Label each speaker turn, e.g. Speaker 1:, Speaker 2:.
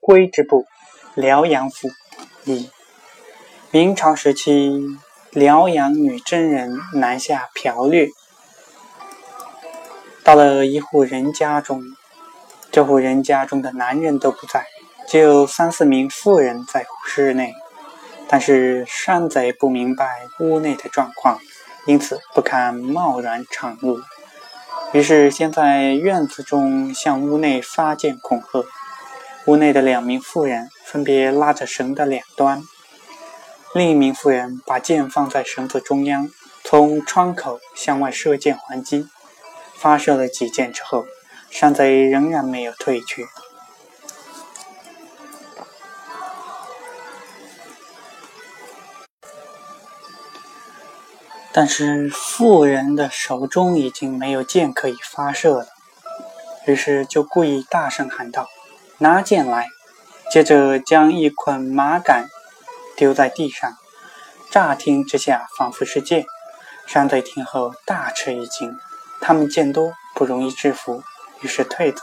Speaker 1: 归之部，辽阳府。一，明朝时期，辽阳女真人南下剽掠，到了一户人家中，这户人家中的男人都不在，只有三四名妇人在室内。但是山贼不明白屋内的状况，因此不敢贸然闯入。于是先在院子中向屋内发箭恐吓。屋内的两名妇人分别拉着绳的两端，另一名妇人把箭放在绳子中央，从窗口向外射箭还击。发射了几箭之后，山贼仍然没有退去。但是妇人的手中已经没有箭可以发射了，于是就故意大声喊道：“拿剑来！”接着将一捆麻杆丢在地上，乍听之下仿佛是剑。山贼听后大吃一惊，他们见多不容易制服，于是退走。